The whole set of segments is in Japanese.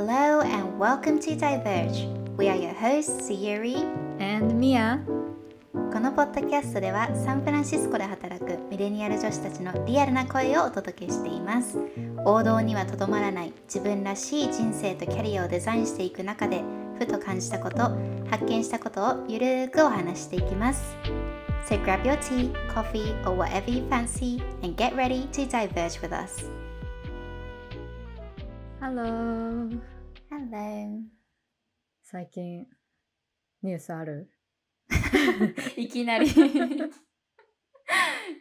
Hello and welcome to Diverge. We are your hosts, Sayuri. And Mia このポッドキャストではサンフランシスコで働くミレニアル女子たちのリアルな声をお届けしています。王道にはとどまらない自分らしい人生とキャリアをデザインしていく中で、ふと感じたこと、発見したことをゆるーくお話していきます。So grab your tea, coffee, or whatever you fancy and get ready to diverge with us. Hello. Hello. 最近ニュースある？いきなり。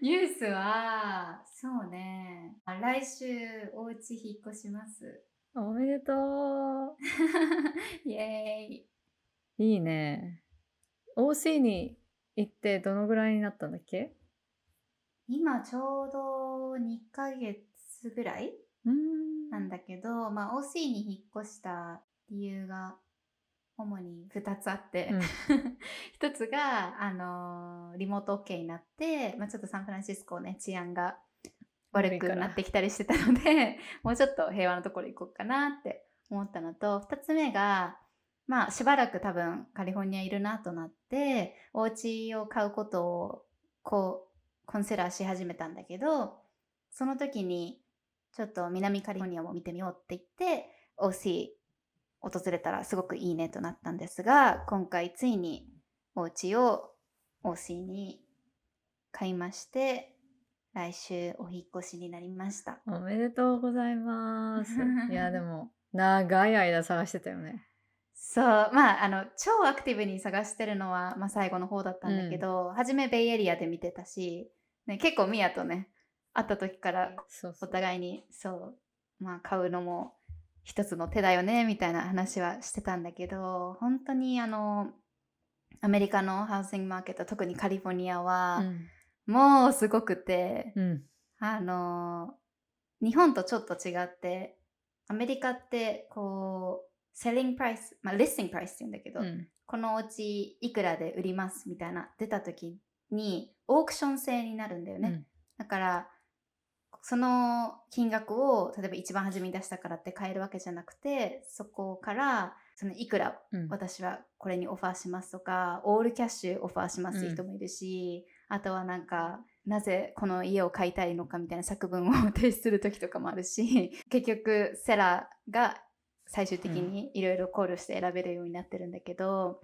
ニュースはそうね。来週お家引っ越します。おめでと イエーイ。ういいね。OC に行ってどのぐらいになったんだっけ？今ちょうど2ヶ月ぐらいうん。なんだけど、まあ、OC に引っ越した理由が主に2つあって、うん。一つが、あのーリモート OK になって、まあ、ちょっとサンフランシスコね治安が悪くなってきたりしてたので もうちょっと平和なところ行こうかなって思ったのと2つ目がまあしばらく多分カリフォルニアいるなとなってお家を買うことをこうコンセラーし始めたんだけどその時にちょっと南カリフォルニアも見てみようって言って OC 訪れたらすごくいいねとなったんですが今回ついにお家を OC に買いまして来週お引っ越しになりました。おめでとうございます。いやでも長い間探してたよね。そうまああの超アクティブに探してるのは、まあ、最後の方だったんだけど、初めベイエリアで見てたし、ね、結構ミヤとね会った時からお互いにそうまあ買うのも一つの手だよねみたいな話はしてたんだけど本当にあのアメリカのハウシングマーケット特にカリフォルニアは、もうすごくて、うん、うんあの日本とちょっと違ってアメリカってこうセリングプライスまあリスティングプライスって言うんだけど、うん。このお家いくらで売りますみたいな出た時にオークション制になるんだよね、うん。だからその金額を例えば一番初めに出したからって買えるわけじゃなくてそこからそのいくらうん。私はこれにオファーしますとかオールキャッシュオファーしますって人もいるし、あとはなんかなぜこの家を買いたいのかみたいな作文を提出する時とかもあるし 結局セラーが最終的にいろいろ考慮して選べるようになってるんだけど、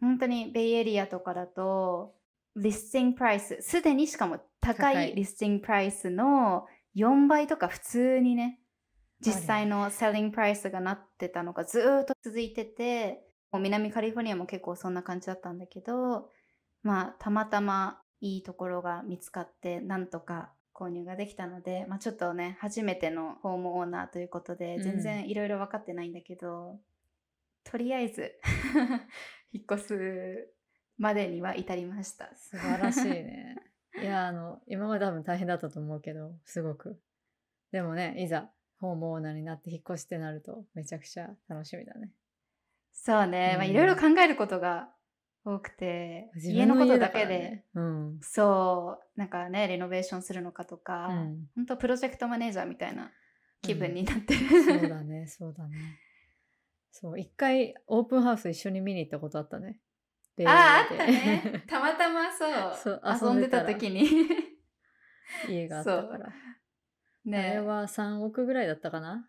本当にベイエリアとかだとリスティングプライスすでにしかも高いリスティングプライスの4倍とか普通にね実際のセリングプライスがなってたのがずーっと続いててもう南カリフォルニアも結構そんな感じだったんだけどまあたまたまいいところが見つかってなんとか購入ができたので、まあ、ちょっとね初めてのホームオーナーということでうん。全然いろいろ分かってないんだけど、とりあえず 引っ越すまでには至りました。素晴らしいねいやあの今まで多分大変だったと思うけどすごく。でもねいざホームオーナーになって引っ越しってなるとめちゃくちゃ楽しみだね。そうね、まあうん。いろいろ考えることが多くて、家のことだけで、うん。そう、なんかね、レノベーションするのかとか、うん。本当プロジェクトマネージャーみたいな気分になってる。そうだねそうだね。そう一回オープンハウス一緒に見に行ったことあったねベイエリア。あ、あったね。たまたまそう、そう遊んでた時に。家があったから。あれねは3億ぐらいだったかな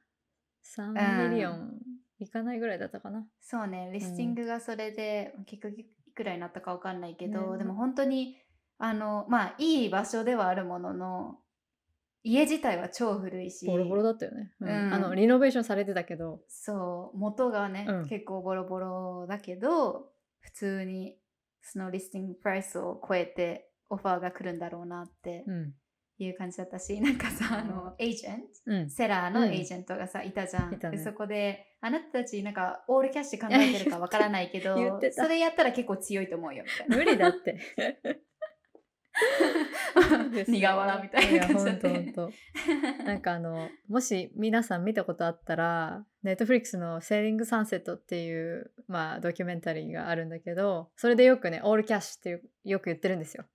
？3 millionいかないぐらいだったかな？そうね、 listing がそれで、結局いくらになったかわかんないけど、ね。でも本当に、あの、まあ、いい場所ではあるものの、家自体は超古いし、ボロボロだったよね、うん。うん。あのリノベーションされてたけど。そう元がね、うん。結構ボロボロだけど普通にそのリスティングプライスを超えてオファーが来るんだろうなってうん。いう感じだったし、なんかさあのエージェント？うん。セラーのうん。エージェントがさ、いたじゃん。ね。でそこであなたたちなんかオールキャッシュ考えてるかわからないけど それやったら結構強いと思うよみたいな。無理だって苦笑みたいな感じだなんかあのもし皆さん見たことあったらネットフリックスの「セーリング・サンセット」っていう、まあ、ドキュメンタリーがあるんだけどそれでよくねオールキャッシュってよく言ってるんですよ。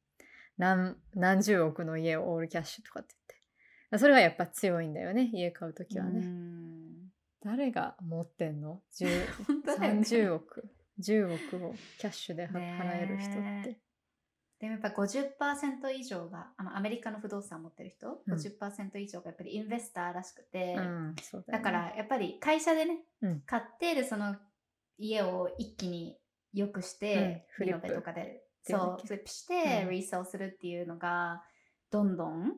何何十億の家をオールキャッシュとかって言って。それがやっぱ強いんだよね家買う時はうねん。誰が持ってんの？10 本当だよね。30億。10億をキャッシュで払える人って。えでもやっぱ50%以上があのアメリカの不動産持ってる人、うん。50%以上がやっぱりインベスターらしくて、うんだよね。だからやっぱり会社でね、うん。買ってでその家を一気に良くして、うんフリとかでそうフリップして、うん。リーセルするっていうのがどんどん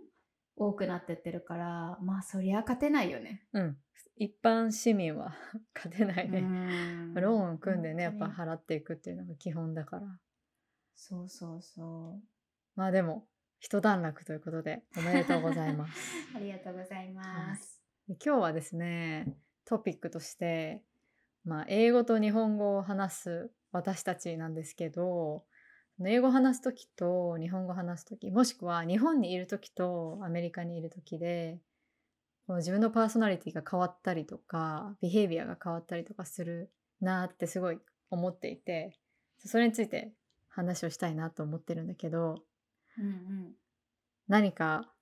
多くなってってるからまあそりゃ勝てないよね。うん。一般市民は 勝てないね、うん。ローン組んでねやっぱ払っていくっていうのが基本だからそうそうそう。まあでも一段落ということでおめでとうございます ありがとうございます。で今日はですねトピックとして、まあ、英語と日本語を話す私たちなんですけど英語を話す時と日本語を話す時もしくは日本にいる時とアメリカにいる時で自分のパーソナリティが変わったりとかビヘイビアが変わったりとかするなってすごい思っていてそれについて話をしたいなと思ってるんだけどうんうん。何か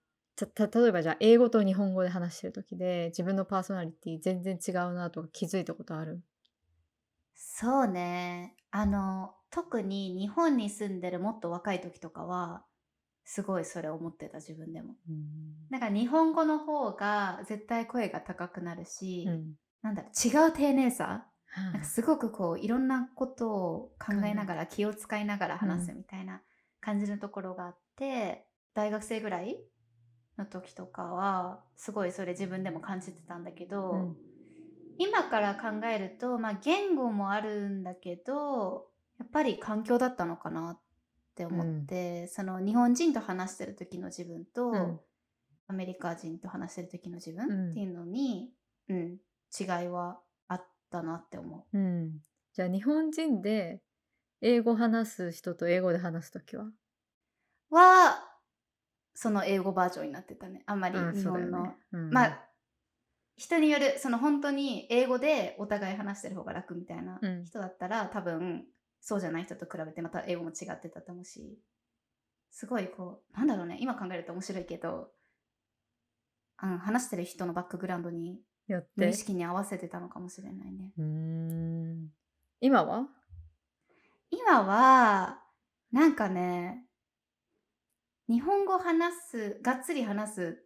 例えばじゃあ英語と日本語で話してる時で自分のパーソナリティ全然違うなとか気づいたことある？そうね。あの、特に日本に住んでるもっと若い時とかは、すごいそれ思ってた自分でも。なんか日本語の方が絶対声が高くなるし、うんなんだろう、違う丁寧さなんかすごくこういろんなことを考えながら気を使いながら話すみたいな感じのところがあって、大学生ぐらいの時とかはすごいそれ自分でも感じてたんだけど、うん。今から考えると、まあ、言語もあるんだけどやっぱり環境だったのかなって思って、その日本人と話してる時の自分と、うん。アメリカ人と話してる時の自うん。分っていうのに、うん違いはあったなって思う。うん。じゃあ日本人で英語話す人と英語で話す時は？はその英語バージョンになってたね。あんまりうん日本の、ねうん。まあ人によるその本当に英語でお互い話してる方が楽みたいなうん。人だったら、多分そうじゃない人と比べてまた英語も違ってたと思うしすごいこうなんだろうね。今考えると面白いけど、うん、話してる人のバックグラウンドによって。無意識に合わせてたのかもしれないね。うーん。今は？今はなんかね日本語話すがっつり話す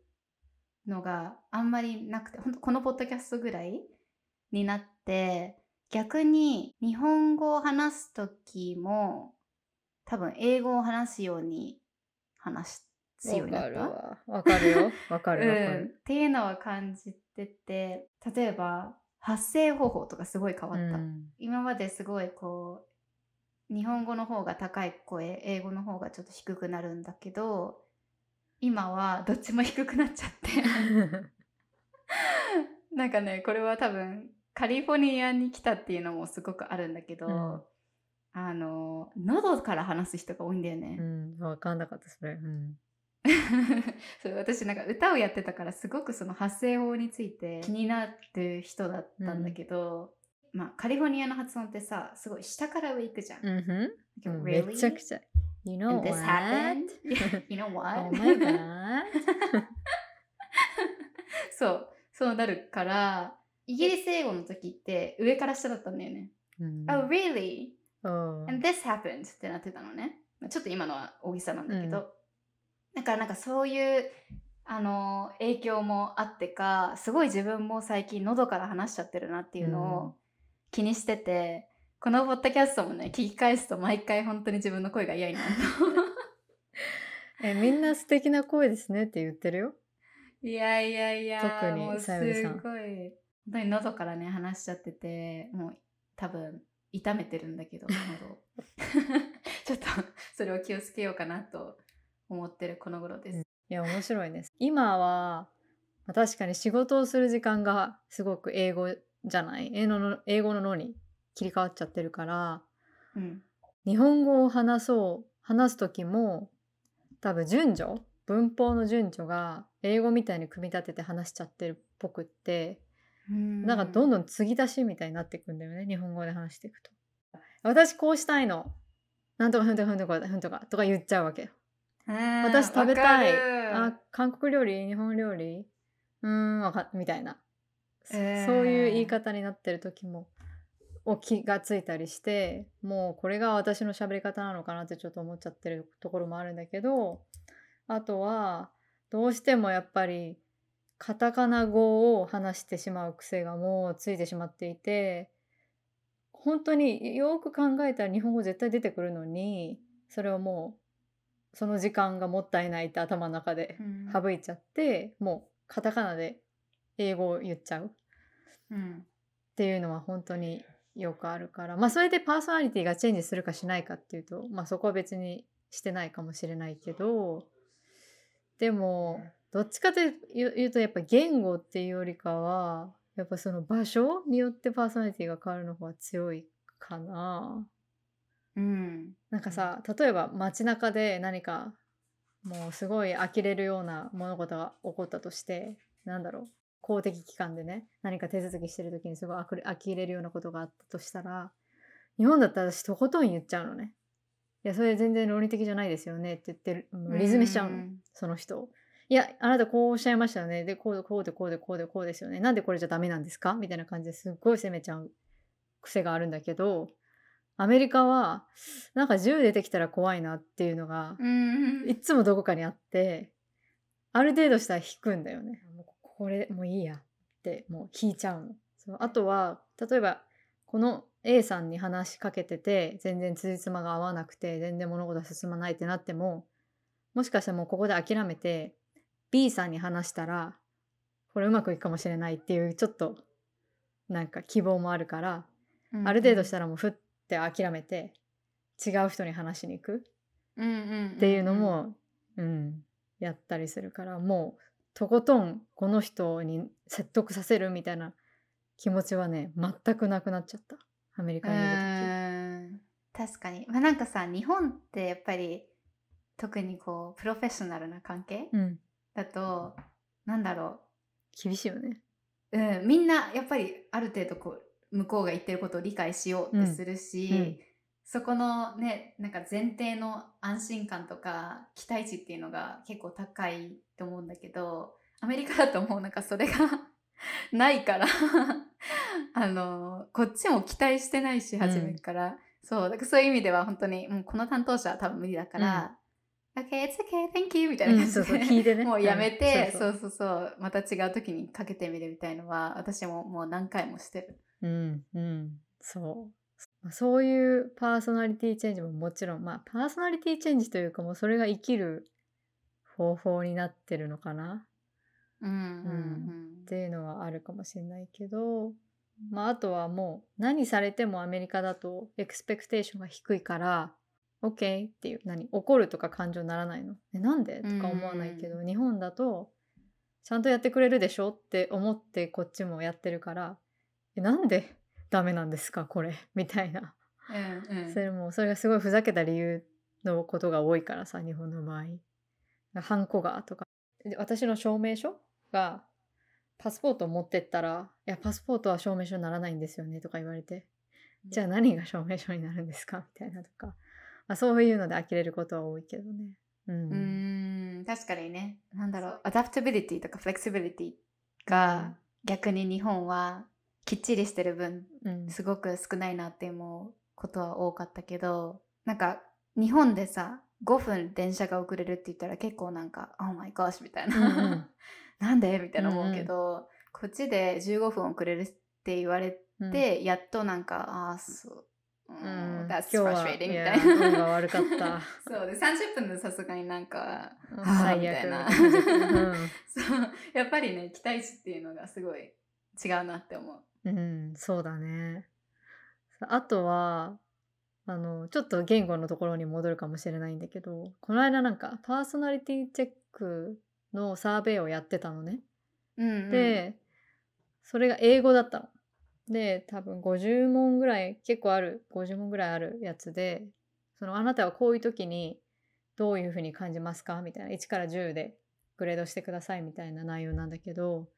のがあんまりなくてほんとこのポッドキャストぐらいになって逆に日本語を話す時も多分英語を話すように話すようになった。わかるわ。わかるよわかる。うん、っる、ていうのは感じてて例えば発声方法とかすごい変わった。うん。今まですごいこう日本語の方が高い声英語の方がちょっと低くなるんだけど今はどっちも低くなっちゃって。なんかねこれは多分カリフォルニアに来たっていうのもすごくあるんだけど、うん。あの喉から話す人が多いんだようね。んわかんなかったそれ。うんそう私なんか歌をやってたからすごくその発声法について気になる人だったんだけど、まあカリフォルニアの発音ってさすごい下から上行くじゃん。うん really? めちゃくちゃ You know what? you know what? Oh my god そう、そうなるから、イギリス英語の時って上から下だったんだよね。うん Oh, really? おー And this happened? ってなってたのね。まあちょっと今のは大げさなんだけど。だからなんかそういう、あの影響もあってか、すごい自分も最近喉から話しちゃってるなっていうのうん。を気にしてて、このポッドキャストもね、聞き返すと毎回本当に自分の声が嫌になる えみんな素敵な声ですねって言ってるよ。いやいやいや、特にさゆりさん。本当に喉からね、話しちゃってて、もう多分、痛めてるんだけど、喉。を ちょっと、それを気をつけようかなと思ってるこの頃です。いや面白いです今はまあ確かに仕事をする時間がすごく英語じゃない？英語の英語の脳に切り替わっちゃってるから。うん。日本語を話そう話す時も多分順序文法の順序が英語みたいに組み立てて話しちゃってるっぽくってなんかどんどん継ぎ足しみたいになっていくんだよね日本語で話していくと。私こうしたいの。なんとかふんとかふんとかふんとかとか言っちゃうわけよ私私食べたい。ああ韓国料理？日本料理？うーんわかみたいな。えー。そういう言い方になってる時もを気がついたりしてもうこれが私の喋り方なのかなってちょっと思っちゃってるところもあるんだけどあとはどうしてもやっぱりカタカナ語を話してしまう癖がもうついてしまっていて本当によく考えたら日本語絶対出てくるのにそれをもうその時間がもったいないって頭の中でうん。省いちゃって、もうカタカナで英語を言っちゃう。っうん。ていうのは本当によくあるから。まあそれでパーソナリティがチェンジするかしないかっていうとまあそこは別にしてないかもしれないけどでもどっちかというとやっぱ言語っていうよりかはやっぱその場所によってパーソナリティが変わるの方が強いかな。うん。なんかさ例えば街中で何かもうすごい呆れるような物事が起こったとしてなんだろう公的機関でね何か手続きしてる時にすごいあくれ呆れるようなことがあったとしたら日本だったら私とことん言っちゃうのね。いやそれ全然論理的じゃないですよねって言ってるリズメしちゃうの、ん。その人。いやあなたこうおっしゃいましたよね。でこうでこうでこうでこうでこうですよね。なんでこれじゃダメなんですか？みたいな感じですっごい責めちゃう癖があるんだけどアメリカはなんか銃出てきたら怖いなっていうのがうん。いっつもどこかにあってある程度したら引くんだよね。もうこれもういいやってもう引いちゃうの。そうあとは例えばこの A さんに話しかけてて全然辻褄が合わなくて全然物事が進まないってなってももしかしたらもうここで諦めて B さんに話したらこれうまくいくかもしれないっていうちょっとなんか希望もあるからある程度したらもうふって諦めて違う人に話しに行くっっていうのも、うん、やったりするからもうとことんこの人に説得させるみたいな気持ちはね全くなくなっちゃった。アメリカにいるうん。確かに。まあなんかさ日本ってやっぱり特にこうプロフェッショナルな関係時、うん、だとなんだろ厳しいよね。う、うん、みんなやっぱりある程度こう向こうが言ってることを理解しようってするし、うん。うん。そこのねなんか前提の安心感とか期待値っていうのが結構高いと思うんだけどアメリカだともうなんかそれが ないから あのこっちも期待してないしん初めから、そうだからそういう意味では本当にもうこの担当者は多分無理だから、OK it's okay thank you みたいな感じで、うんそうそう聞いてね。もうやめて、うん。そうそうそうまた違う時にかけてみるみたいのは私ももう何回もしてる。うんうん。そう。まあそういうパーソナリティチェンジももちろんまあパーソナリティチェンジというかもうそれが生きる方法になってるのかな。うんうんっていうのはあるかもしれないけど、まあ、あとはもう何されてもアメリカだとエクスペクテーションが低いから OK っていう何怒るとか感情にならないの？えなんで？とか思わないけど、日本だとちゃんとやってくれるでしょ？って思ってこっちもやってるからえなんでダメなんですか？これ。みたいな、うんうん。それもそれがすごいふざけた理由のことが多いからさ日本の場合。ハンコがとか。で私の証明書がパスポートを持ってったら「いやパスポートは証明書にならないんですよね」とか言われて「じゃあ何が証明書になるんですか?」みたいなとか、まあ、そういうので呆れることは多いけどね。うん。うーん。確かにね。なんだろう。アダプタビリティとかフレキシビリティが逆に日本はきっちりしてる分うん。すごく少ないなって思うことは多かったけどなんか日本でさ5分電車が遅れるって言ったら結構なんか「Oh my gosh」みたいな、うんうん。なんでみたいな思うけど、こっちで15分遅れるって言われうん。て、やっとなんかああそう、ううん。That's 日は frustrating みたいな。運が悪かった。そうで30分でさすがになんかうん。あー最悪。みたいな。うん。そう。やっぱりね期待値っていうのがすごい違うなって思う。うん、そうだね。あとは、あの、ちょっと言語のところに戻るかもしれないんだけど、この間なんかパーソナリティチェックのサーベイをやってたのね。うんうん、で、それが英語だったの。で、多分50問ぐらい、結構ある、50問ぐらいあるやつで、そのあなたはこういう時にどういうふうに感じますか？みたいな、1から10でグレードしてくださいみたいな内容なんだけど、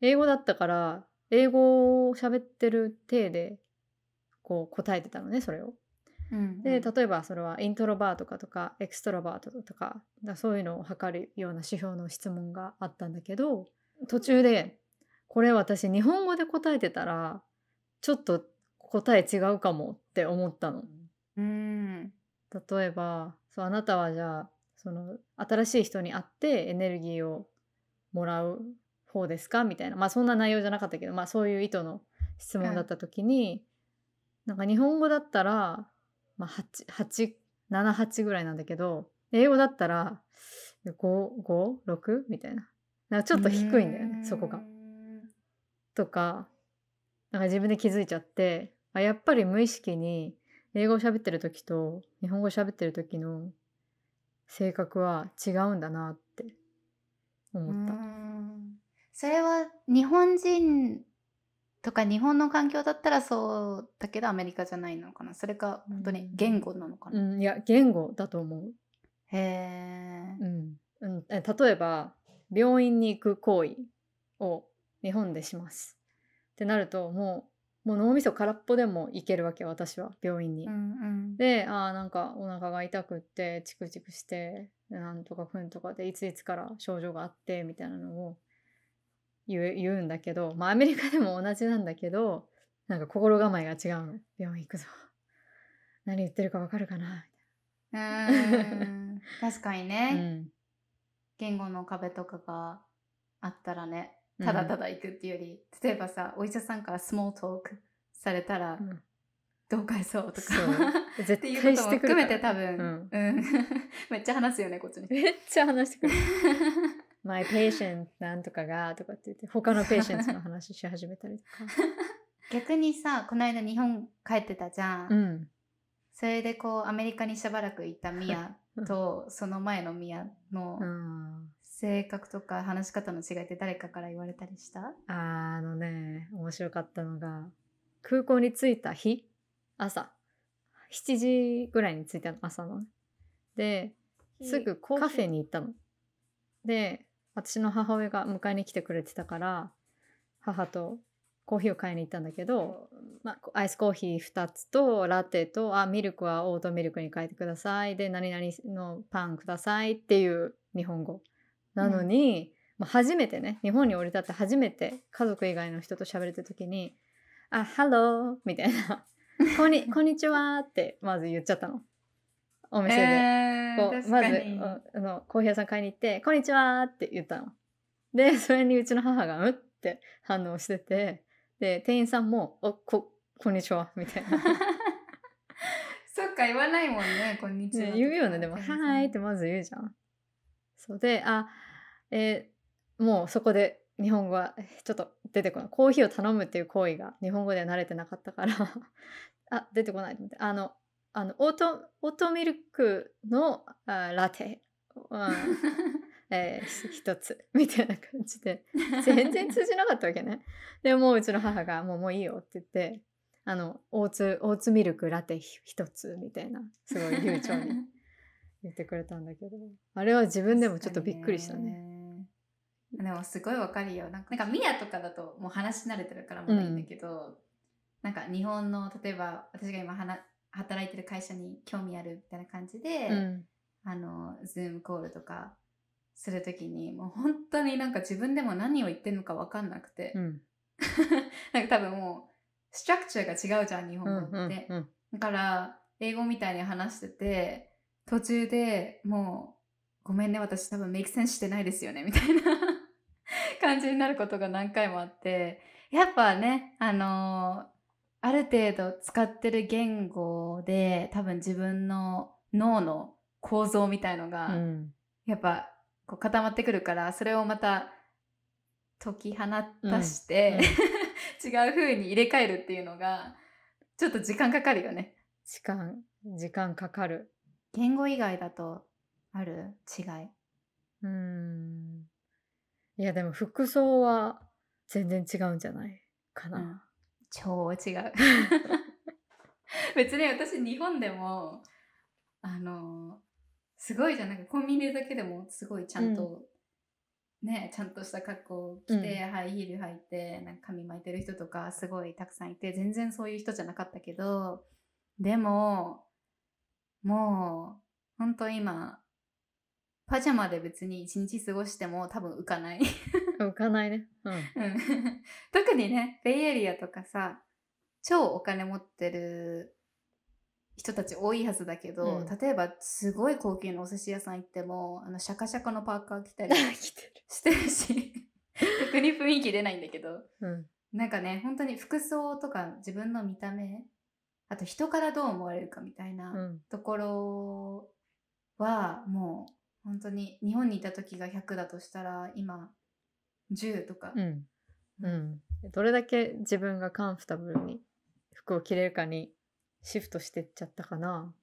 英語だったから、英語を喋ってる体で、こう答えてたのね、それを。うんうんで例えばそれはイントロバートかとかエクストロバートとかだそういうのを測るような指標の質問があったんだけど途中でこれ私日本語で答えてたらちょっと答え違うかもって思ったの。うん例えばそうあなたはじゃあその新しい人に会ってエネルギーをもらう方ですか？みたいな。まあそんな内容じゃなかったけどまあそういう意図の質問だった時に、なんか日本語だったら、まあ、878ぐらいなんだけど英語だったら556みたいな。なんかちょっと低いんだよねそこが。とかなんか自分で気づいちゃってあやっぱり無意識に英語を喋ってる時と日本語を喋ってる時の性格は違うんだなって思った。それは日本人とか日本の環境だったらそうだけどアメリカじゃないのかな？それか本当に言語なのかな、うん、いや言語だと思う。へえ、うん。うん、え例えば病院に行く行為を日本でします。ってなるともうもう脳みそ空っぽでも行けるわけ私は病院に。うんうん、であーなんかお腹が痛くってチクチクしてなんとかふんとかでいついつから症状があってみたいなのを言う言うんだけどまあアメリカでも同じなんだけど なんか心構えが違うの。病院行くぞ。何言ってるかわかるかな？うーん。確かにみね、うん、言語の壁とかがあったらねただただ行くっていうより、例えばさお医者さんからスモールトークされたら、うん。どう返そうとか。そう。絶いう対ことも含めて多分、うん。めっちゃ話すよねこっちに。めっちゃ話してくる My patient なんとかがとかって言って他のペーシェントの話し始めたりとか。逆にさこの間日本帰ってたじゃん、うん。それでこうアメリカにしばらくいたミヤとその前のミヤのうん。性格とか話し方の違いって誰かから言われたりした？あのね面白かったのが空港に着いた日朝。7時ぐらいに着いたの朝のですぐカフェに行ったの。で私の母親が迎えに来てくれてたから母とコーヒーを買いに行ったんだけど、まあ、アイスコーヒー2つとラテとあミルクはオートミルクに変えてください。で何々のパンくださいっていう日本語。なのに、まあ、初めてね日本に降り立って初めて家族以外の人と喋れた時に「あ hello」みたいな「こんに こんにちは」ってまず言っちゃったの。お店で。えこうまずああのコーヒー屋さん買いに行って「こんにちは」って言ったの。で それにうちの母が「うん?」って反応しててで店員さんも「おここんにちは」みたいな。そっか言わないもんねこんにちはね言うよねでも「店員さんはーい」ってまず言うじゃん。そうであえーもうそこで日本語はえちょっと出てこないコーヒーを頼むっていう行為が日本語では慣れてなかったから あ出てこないと思ってあのあのオートオートミルクのあラテ、うん えーひ一つ みたいな感じで全然通じなかったわけね。でもううちの母が「もうもういいよ」って言ってあのオーツオーツミルクラテひ一つみたいなすごい流暢に言ってくれたんだけどあれは自分でもちょっとびっくりしたね。ね。でもすごいわかるよ。なんかなんかミヤとかだともう話し慣れてるからまだいいんだけど、なんか日本の例えば私が今はな働いてる会社に興味あるみたいな感じで、うん。あのズームコールとかするときにもう本当になんか自分でも何を言ってるのかわかんなくて、うん。なんか多分もうストラクチャーが違うじゃん日う本語んって。うん。だから英語みたいに話してて途中でもうごめんね私多分メイクセンスしてないですよねみたいな 感じになることが何回もあってやっぱねあのーある程度使ってる言語で多分自分の脳の構造みたいのが、うんやっぱこう固まってくるからそれをまた解き放たして、違う風に入れ替えるっていうのがちょっと時間かかるよね。時間時間かかる。言語以外だとある？違い。うんいやでも服装は全然違うんじゃないかな。うん超違う。別に私日本でもあのすごいじゃん。なんかコンビニだけでもすごいちゃんと、ねちゃんとした格好を着て、うんハイヒール履いてなんか髪巻いてる人とかすごいたくさんいて全然そういう人じゃなかったけどでももう本当今パジャマで別に一日過ごしても多分浮かない。浮かないね。うん。うん 特にね、ベイエリアとかさ、超お金持ってる人たち多いはずだけど、うん例えばすごい高級なお寿司屋さん行っても、あのシャカシャカのパーカー着たり してるし、特に雰囲気出ないんだけど、る。うん。なんかね、本当に服装とか自分の見た目、あと人からどう思われるかみたいなうん。ところは、もう本当に日本にいた時が100だとしたら、今10とか。うん。うん。どれだけ自分がカンフタブルに服を着れるかにシフトしてっちゃったかな。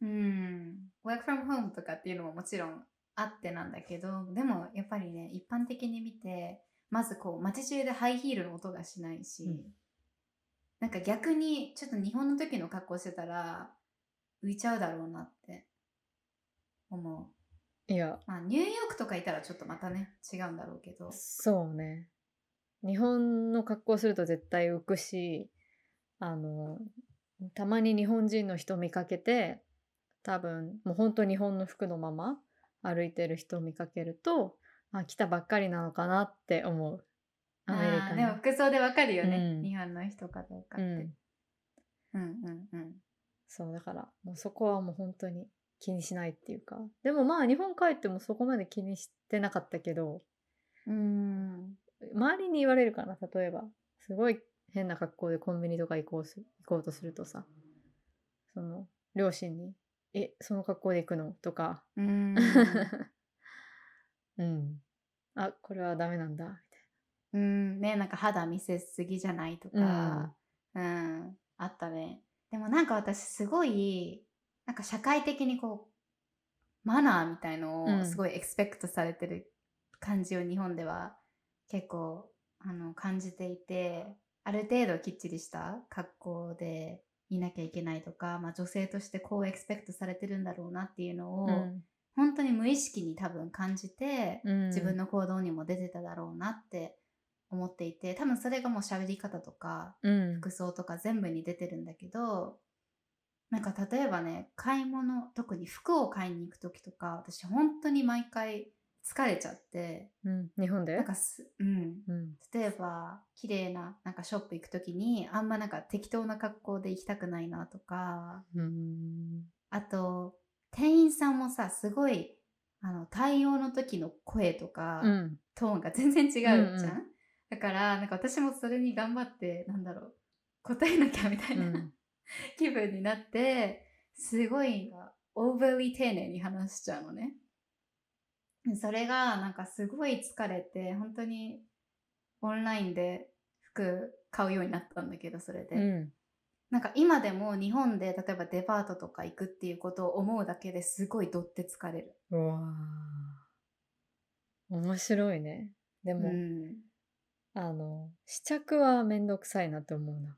うん。work from home とかっていうのももちろんあってなんだけど、でもやっぱりね、一般的に見て、まずこう、街中でハイヒールの音がしないし、うんなんか逆にちょっと日本の時の格好してたら浮いちゃうだろうなって思う。いや、まあニューヨークとかいたらちょっとまたね、違うんだろうけど。そうね。日本の格好すると絶対浮くし、あの、たまに日本人の人見かけて、多分、もう本当日本の服のまま歩いてる人を見かけると、あ、来たばっかりなのかなって思う。アメリカでも服装でわかるよね、うん日本の人かどうかって。うん。うんうんうん。そう、だから、もうそこはもう本当に気にしないっていうか。でもまあ、日本帰ってもそこまで気にしてなかったけど、うん。周りに言われるかな例えばすごい変な格好でコンビニとか行こうす行こうとするとさその両親に「えその格好で行くの?」とかうん。うんあこれはダメなんだみうん。ね、なんか肌見せすぎじゃないとか、うん、あったね。でもなんか私すごい、なんか社会的にこう、マナーみたいのうん。をすごいエクスペクトされてる感じを日本では結構あの感じていて、ある程度きっちりした格好でいなきゃいけないとか、まあ女性としてこうエクスペクトされてるんだろうなっていうのを、たいな本当に無意識に多分感じて、うん。自分の行動にも出てただろうなって思っていて多分それがもう喋り方とかうん。服装とか全部に出てるんだけどなんか例えばね買い物特に服を買いに行く時とか私本当に毎回疲れちゃってうん日本で？なんかす、うん、うん。例えば綺麗ななんかショップ行く時にあんまなんか適当な格好で行きたくないなとかうん。あと店員さんもさすごいあの対応の時の声とか、うん。トーンが全然違うじゃん、うんうん。だからなんか私もそれに頑張ってなんだろう答えなきゃみたいな、うん 気分になってすごい overly 丁寧に話しちゃうのね。それがなんかすごい疲れて本当にオンラインで服買うようになったんだけどそれで、うん。なんか今でも日本で例えばデパートとか行くっていうことを思うだけですごいどって疲れる。うわー。面白いね。でも、うん、あの試着はめんどくさいなって思うな。あ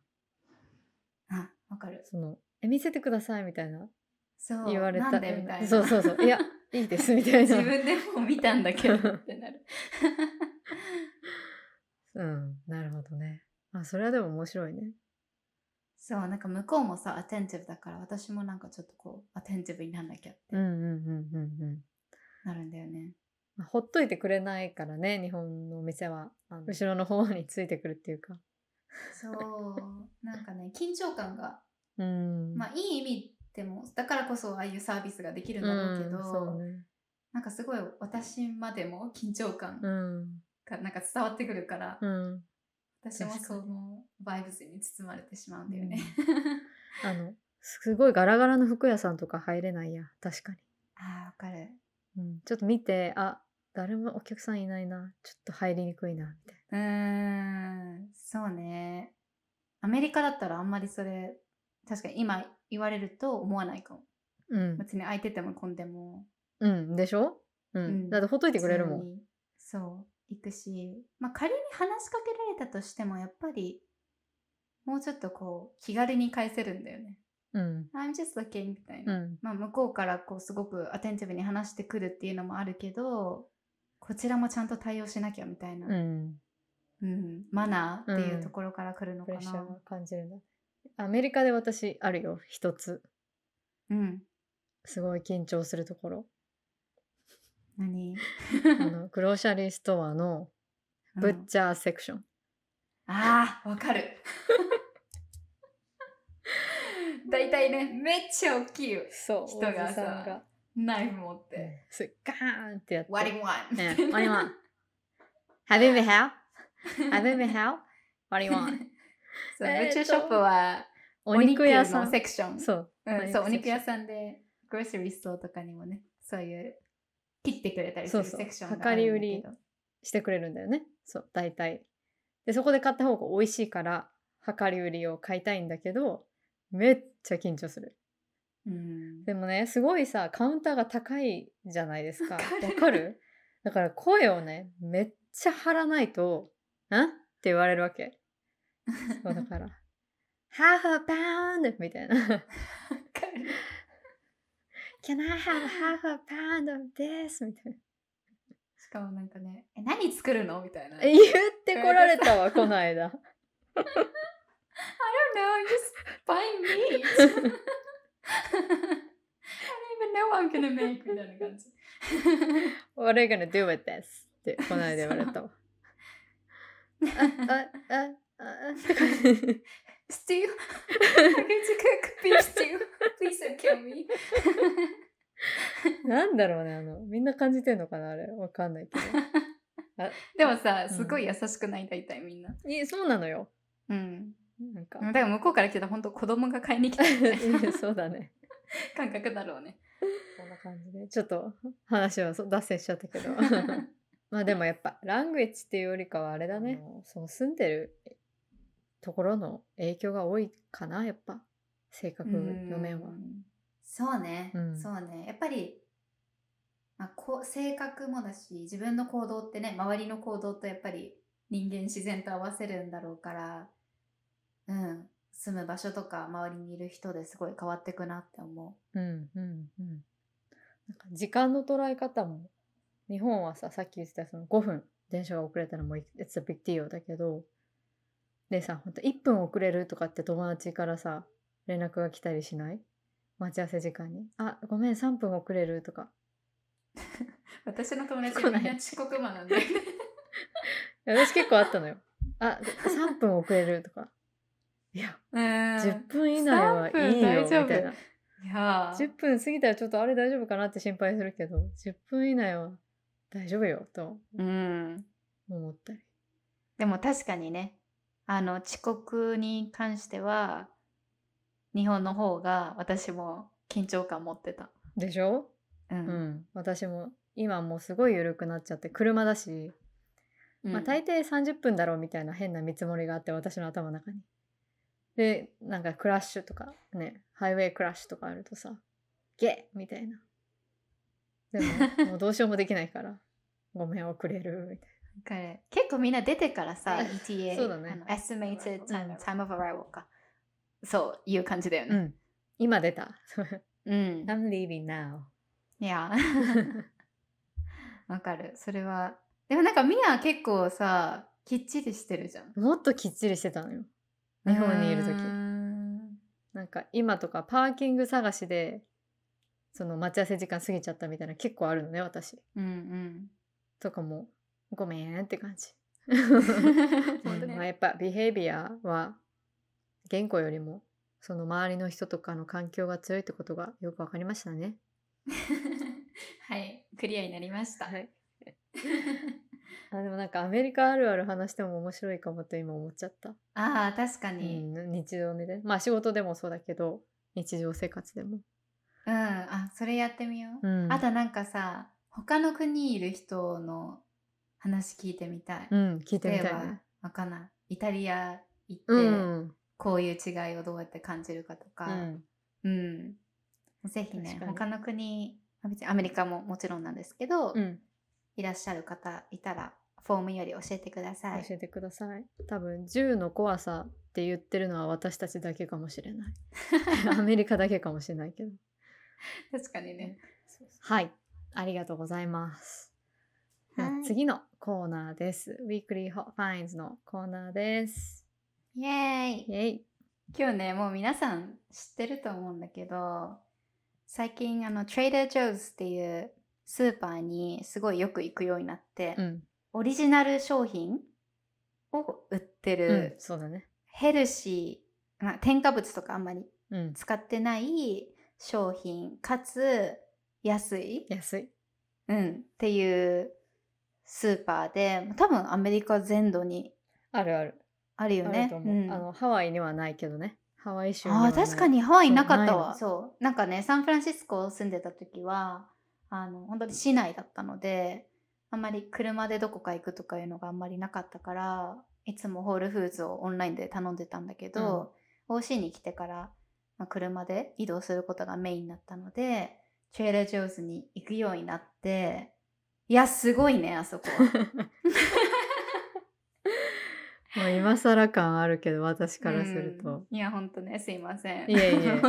わかる。そのえ見せてくださいみたいな。そう言われた。なんでみたいな。そうそうそう。いや いいですみたいな。自分でも見たんだけどってなる。うんなるほどね。あそれはでも面白いね。そうなんか向こうもさアテンティブだから私もなんかちょっとこうアテンティブになんなきゃってうんうんうんうんうん。なるんだよね。まあほっといてくれないからね日本のお店は。後ろの方についてくるっていうか そう。なんかね緊張感が。うん。まあいい意味でもだからこそああいうサービスができるんだろうけど、うんね。なんかすごい私までも緊張感うん。がなんか伝わってくるから、うん。私もそのバイブスに包まれてしまうんだよね。あのすごいガラガラの服屋さんとか入れないや。確かに、ああわかる。うん、ちょっと見てあ誰もお客さんいないなちょっと入りにくいなみたいうーんそうね。アメリカだったらあんまりそれ確かに今言われると思わないかも。なうん別に空いてても混んでも。うんでしょ？うん、うんだってほっといてくれるもんそう行くし、まあ、仮に話しかけられたとしてもやっぱりもうちょっとこう気軽に返せるんだよね。うん。I'm just looking みたいうな。ん。まあ、向こうからこうすごくアテンティブに話してくるっていうのもあるけどこちらもちゃんと対応しなきゃみたいな、うん。うんマナーっていうところから来るのかな。プレッシャーを感じるんだ。アメリカで私あるよ、一つ。うん、すごい緊張するところ。何？あの グローシャリーストアのブッチャーセクション。ああ、わかる。だいたいね、めっちゃ大きいよ。そう、人がさ。ナイフ持って。すガーンってやって。What do you want? ね What do you want? Have you been hell? Have you been hell? What do you want? そう、ブッチャーショップはお肉屋さのん。セクション。そう。うん、そう、お肉屋ん。さんで、グロッサリーストアとかにもね、そういう切ってくれたりするそうそうセクションがあるんだけど。量り売りしてくれるんだよね。そう、大体。で、そこで買った方が美味しいから、量り売りを買いたいんだけど、めっちゃ緊張する。うん。でもね、すごいさ、カウンターが高いじゃないですか。わわかる？だから声をね、めっちゃ張らないと、んって言われるわけ。そうだから、half a pound! みたいな。Can I have half a pound of this? みたいな。しかもなんかね、え、何作るの？みたいな。え I 言ってこられたわ、この間。don't know, just buying meat. I don't even know I'm gonna make みたいな感じ。What are you gonna do with this? ってこの間言われたわ。あ、あ、あ、あ、とか Stew? I'm going to cook beef stew. Please don't kill me. なんだろうね、あの、みんな感じてんのかなあれ。わかんないけど。でもさ、うんすごい優しくない大体みんな。いやそうなのよ。うん。なんか。だから向こうから来たら本当子供が買いに来たみたいいやな そうだね。感覚だろうね。こんな感じで。ちょっと話はそ脱線しちゃったけど。まあでもやっぱ、ラングエッジっていうよりかはあれだね。その住んでるところの影響が多いかな、やっぱ。性格の面はう。んそうね、うんそうね。やっぱり、まあ、こう性格もだし、自分の行動ってね、周りの行動とやっぱり人間自然と合わせるんだろうから、うん、住む場所とか周りにいる人ですごい変わってくなって思う。んうんうん。なんか時間の捉え方も日本はささっき言ってたその5分電車が遅れたらもう It's a big deal だけどでさほんと1分遅れるとかって友達からさ連絡が来たりしない？待ち合わせ時間に「あごめん3分遅れる」とか。う。私の友達みんな遅刻魔なんだよね。いや私結構あったのよ「あ3分遅れる」とか「いやうん。10分以内はい3分いよ」みたいな。いやー10分過ぎたらちょっとあれ大丈夫かなって心配するけど10分以内は大丈夫よとうん。思ったりでも確かにね、あの遅刻に関しては、日本の方が私も緊張感持ってた。でしょ？うん。うん、私も今もうすごい緩くなっちゃって車だし、うんまあ、大抵30分だろうみたいな変な見積もりがあって私の頭の中に。でなんかクラッシュとかねハイウェイクラッシュとかあるとさゲッみたいな。でも もうどうしようもできないからごめん遅れるみたいわかる結構みんな出てからさ、うん ETA、そうだね estimated うん time, time of arrival か。そういう感じだよな。うね。ん、今出た。うん。I'm leaving now. いや。わかる。それは。でもなんかみんな結構さ、きっちりしてるじゃん。もっときっちりしてたのよ。日本にいる時。なんか今とかパーキング探しでその待ち合わせ時間過ぎちゃったみたいな結構あるのね私。うんうん。とかもごめんって感じ。そうでもね。やっぱビヘイビアは言語よりもその周りの人とかの環境が強いってことがよくわかりましたね。はい、クリアになりました。はいあでもなんかアメリカあるある話しても面白いかもと今思っちゃった、ああ、確かうに。ん、日常でね。まあ仕事でもそうだけど日常生活でも、うん、あ、それやってみよう。うん、あとなんかさ、他の国にいる人の話聞いてみたい。うん聞いてみ例えばたいね、わかんない。イタリア行って、うん。こういう違いをどうやって感じるかとか、うん。うん。ぜひね確、かに。他の国、まあ別にアメリカももちろんなんですけど、うん。いらっしゃる方いたら、フォームより教えてください。教えてください。多分銃の怖さって言ってるのは私たちだけかもしれない。アメリカだけかもしれないけど。確かにね。はい。ありがとうございます。はい。次のコーナーです。Weekly Hot Finds のコーナーです。イエーイ。イエイ。今日ねもう皆さん知ってると思うんだけど最近あの Trader Joe's っていうスーパーにすごいよく行くようになって、うん、オリジナル商品？を売ってうん。る、そうだね。ヘルシー、まあ、添加物とかあんまりうん。使ってない商品かつ安い、安い。うん、っていうスーパーで多分アメリカ全土にあるある。あるよね。あのハワイにはないけどね。ハワイ州あ確かにハワイなかったわ。そう。なんかねサンフランシスコ住んでた時はあの本当に市内だったのであんまり車でどこか行くとかいうのがあんまりなかったからいつもホールフーズをオンラインで頼んでたんだけど、OC に来てから、まあ、車で移動することがメインになったのでトレーラー・ジョーズに行くようになっていやすごいねあそこは。もう今更感あるけど私からすると、うん。いやほんとねすいません。いえいえ。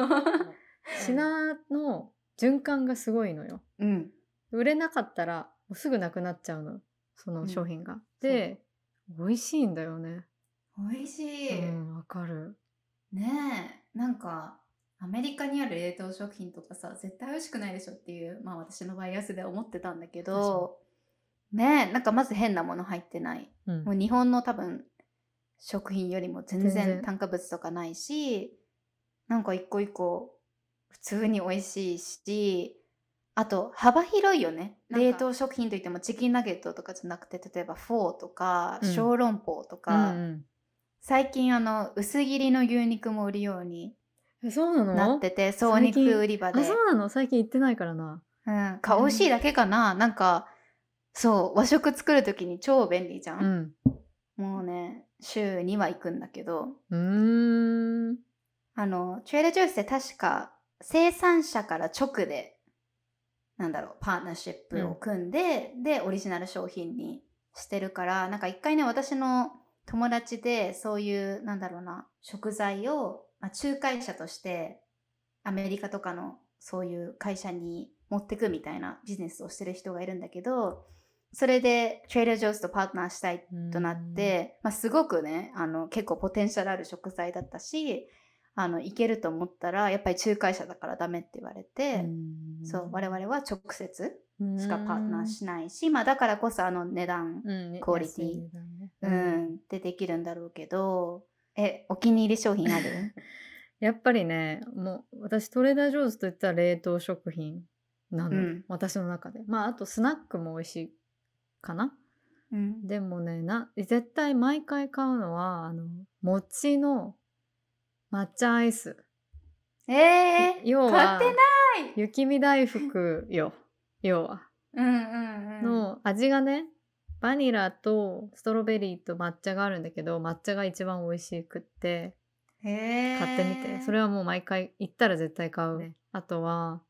品の循環がすごいのよ。うん。売れなかったらもうすぐなくなっちゃうの。その商品が、で美味しいんだよね。美味しい、うんわかる。ねえなんかアメリカにある冷凍食品とかさ絶対美味しくないでしょっていうまあ私のバイアスで思ってたんだけどねえなんかまず変なもの入ってない。うん。もう日本の多分食品よりも全然炭化物とかないしなんか一個一個普通に美味しいしあと幅広いよね。冷凍食品といってもチキンナゲットとかじゃなくて例えばフォーとかうん。小籠包とうか、ん。最近あの薄切りの牛肉も売るようにそうなの？なっててそうお肉売り場で。あそうなの？最近行ってないからな。うん、か美味しいだけかな。なんかそう和食作る時に超便利じゃん、うん。もうね週には行くんだけど。うーん。あのトレーラージョイスって確か生産者から直でなんだろうパートナーシップを組んで、でオリジナル商品にしてるからなんか一回ね私の友達でそういうなんだろうな食材を、まあ、仲介者としてアメリカとかのそういう会社に持ってくみたいなビジネスをしてる人がいるんだけどそれでトレーラージョーズとパートナーしたいとなって、まあ、すごくねあの結構ポテンシャルある食材だったしあのいけると思ったらやっぱり仲介者だからダメって言われて、そう我々は直接しかパートナーしないし、まあ、だからこそあの値段、うんクオリティ。でできるんだろうけどえお気に入り商品ある？やっぱりねもう私トレーダー・ジョーズといったら冷凍食品なの、うん。私の中で。まああとスナックも美味しいかな。うん。でもねな絶対毎回買うのはあの餅の抹茶アイス。えー、要は買ってない。雪見大福よ。要は。うんうんうん。の味がねバニラとストロベリーと抹茶があるんだけど抹茶が一番美味しくって買ってみて。それはもう毎回行ったら絶対買うね。あとは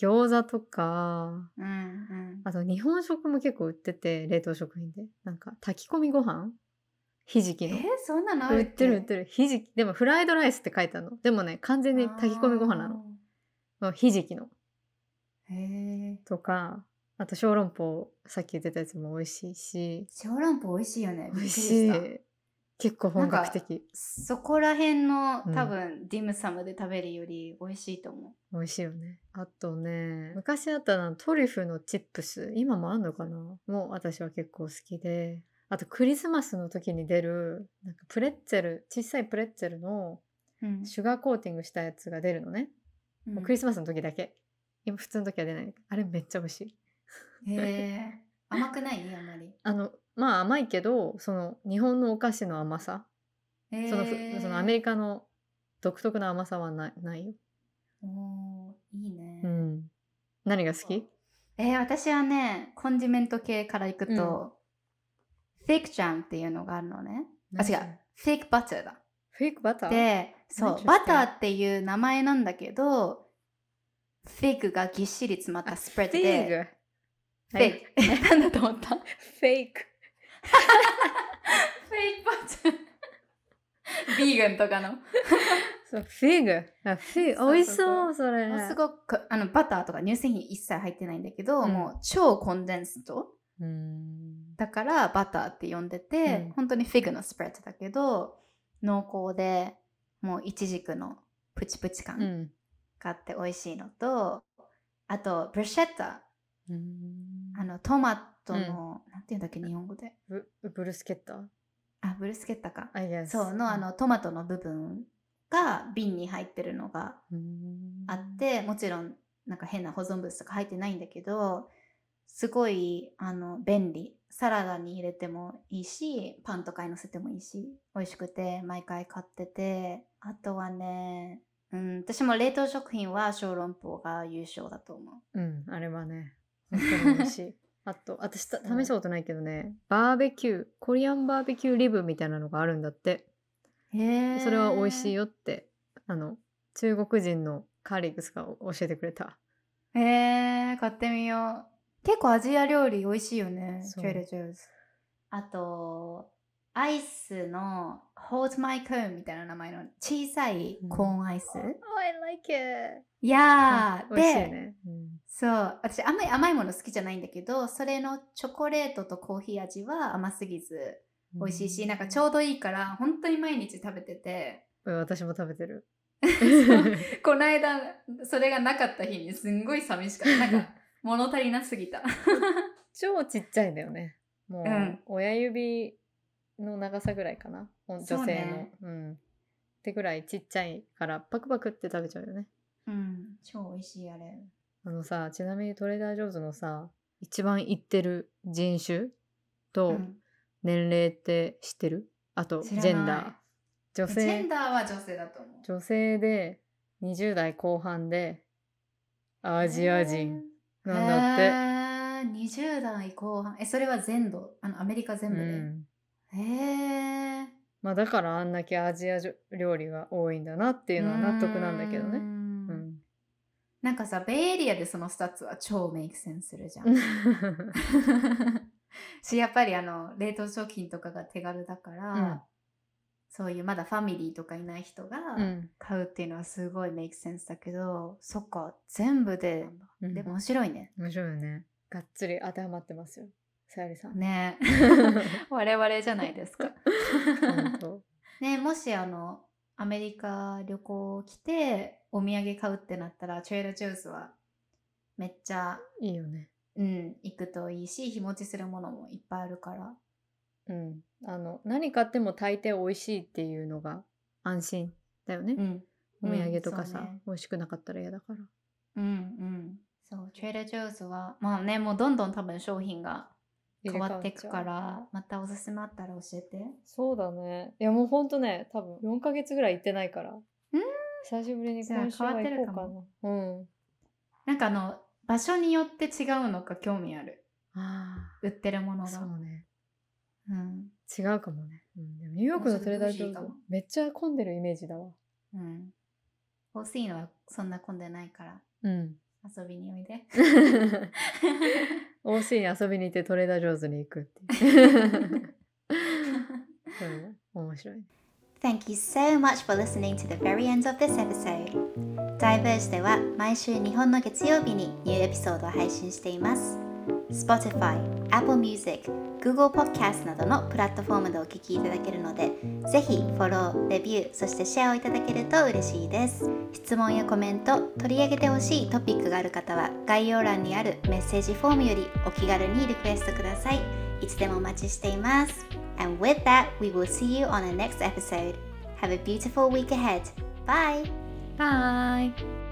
餃子とかうんうん。あと日本食も結構売ってて冷凍食品で。なんか炊き込みご飯ひじきの。えー、そんなの売ってる売ってる。ひじき。でもフライドライスって書いてあるの。でもね完全に炊き込みご飯なの。のひじきの。へえとかあと小籠包。さっき言ってたやつも美味しいし。小籠包美味しいよね。美味しい。結構本格的。そこら辺のうん。多分、ディムサムで食べるより美味しいと思美味しいよね。あとね昔あったのトリュフのチップス。今もあんのかな？もう私は結構好きであとクリスマスの時に出るなんかプレッツェル小さいプレッツェルのう、うん。シュガーコーティングしたやつが出るのね、もうクリスマスの時だけ。今普通の時は出ない。あれめっちゃ美味しい。へえ。甘くない？あんまり。あのまあ甘いけどその日本のお菓子の甘さ。へそのーそのアメリカの独特な甘さはないないよ、おーいいね、うん、何が好き？えー私はねコンディメント系からいくと、フェイクジャムっていうのがあるのね。あ違う。フェイクバターだ。フェイクバター？でそう。バターっていう名前なんだけどフェイクがぎっしり詰まったスプレッドでク？フェイク。えなんだと思った？フフェイク。ェイクバター。ビーガンとかの。そうフィグあフィグそうそうそう。美味しそうそれ。すごくあのバターとか乳製品一切入ってないんだけど、うん。もう超 condensed。うんだからバターって呼んでて、うん。本当に fig の spread だけど濃厚でもうイチジクのプチプチ感うん。があって美味しいのと、あと bruschetta うん。あのトマトの、なんていうんだっけ日本語で。ブブルスケッタ？あブルスケッタか。そうのあのトマトの部分が瓶に入ってるのがうんあって、もちろんなんか変な保存物とか入ってないんだけどすごいあの便利。サラダに入れてもいいしパンとかにのせてもいいし美味しくて毎回買ってて。あとはねうん私も冷凍食品は小籠包が優勝だと思う。うんあれはね本当に美味しい。あと私試したことないけどねバーベキューコリアンバーベキューリブみたいなのがあるんだって。へえそれは美味しいよよってあの中国人のカーリックスが教えてくれた。へえ買ってみよう結構アジア料理美味しいよねそう。トレーダー・ジョーズあとアイスの Hold My Cone みたいな名前の小さいコーンアイス、Oh, I like it! いやー、美味しいで、ね、うんそう私あんまり甘いもの好きじゃないんだけどそれのチョコレートとコーヒー味は甘すぎず美味しいし、なんかちょうどいいから本当に毎日食べてて。うん私も食べてる。この間それがなかった日にすんごい寂しかった。なんか物足りなすぎた。超ちっちゃいんだよね。もう、うん。親指の長さぐらいかな？女性の。そうね。うん。ってぐらいちっちゃいからパクパクって食べちゃうよね。うん。超美味しいあれ。あのさちなみにトレーダー・ジョーズのさ一番いってる人種とうん。年齢って知ってる？あとジェンダー。女ジェ性ンダーは女性だと思う。女性で20代後半でアジア人なんだって、へー20代後半。えそれは全土？あのアメリカ全部で、うん。へえまあ、だからあんだけアジア料理が多いんだなっていうのは納得なんだけどね。うーん。うん。なんかさベイエリアでその2つは超メイクセンスするじゃん。しやっぱりあの冷凍食品とかが手軽だから、うんそういうまだファミリーとかいない人がうん買うっていうのはすごいメイクセンスだけど、そっか全部でうんでも面白いね面白いよね。がっつり当てはまってますよ。さゆりさん。ね 我々じゃないですか本当ねもしあのアメリカ旅行来てお土産買うってなったらトレーダー・ジョーズはめっちゃいいよね。うん行くといいし日持ちするものもいっぱいあるからうん。あの、何買っても大抵美味しいっていうのが安心だよね。うんお土産とかさ、うんね美味しくなかったら嫌だから。うんうんそうトレーダー・ジョーズはまあねもうどんどん多分商品が変わっていくか。らまたおすすめあったら教えてそうだね。いやもうほんとね、多分4ヶ月ぐらい行ってないから。久しぶりに今週は行こうかじゃあ変わってな。うん。なんかあの場所によって違うのか興味あるあ売ってるものあ、がそうね。うん違うかもね。うん、でもニューヨークのトレーダー・とめっちゃ混んでるイメージだわ。うん欲しいのはそんな混んでないからうん。遊びにおいで OC に遊びに行ってトレーダー・ジョーズに行くっていう。うん、面白い。Thank you so much for listening to the very end of this episode. Diverge では毎週日本の月曜日にニューエピソードを配信しています。Spotify、Apple Music、Google Podcast などのプラットフォームでお聞きいただけるので、ぜひフォロー、レビュー、そしてシェアをいただけると嬉しいです。質問やコメント、取り上げてほしいトピックがある方は概要欄にあるメッセージフォームよりお気軽にリクエストください。いつでもお待ちしています。And with that, we will see you on the next episode. Have a beautiful week ahead. Bye! Bye!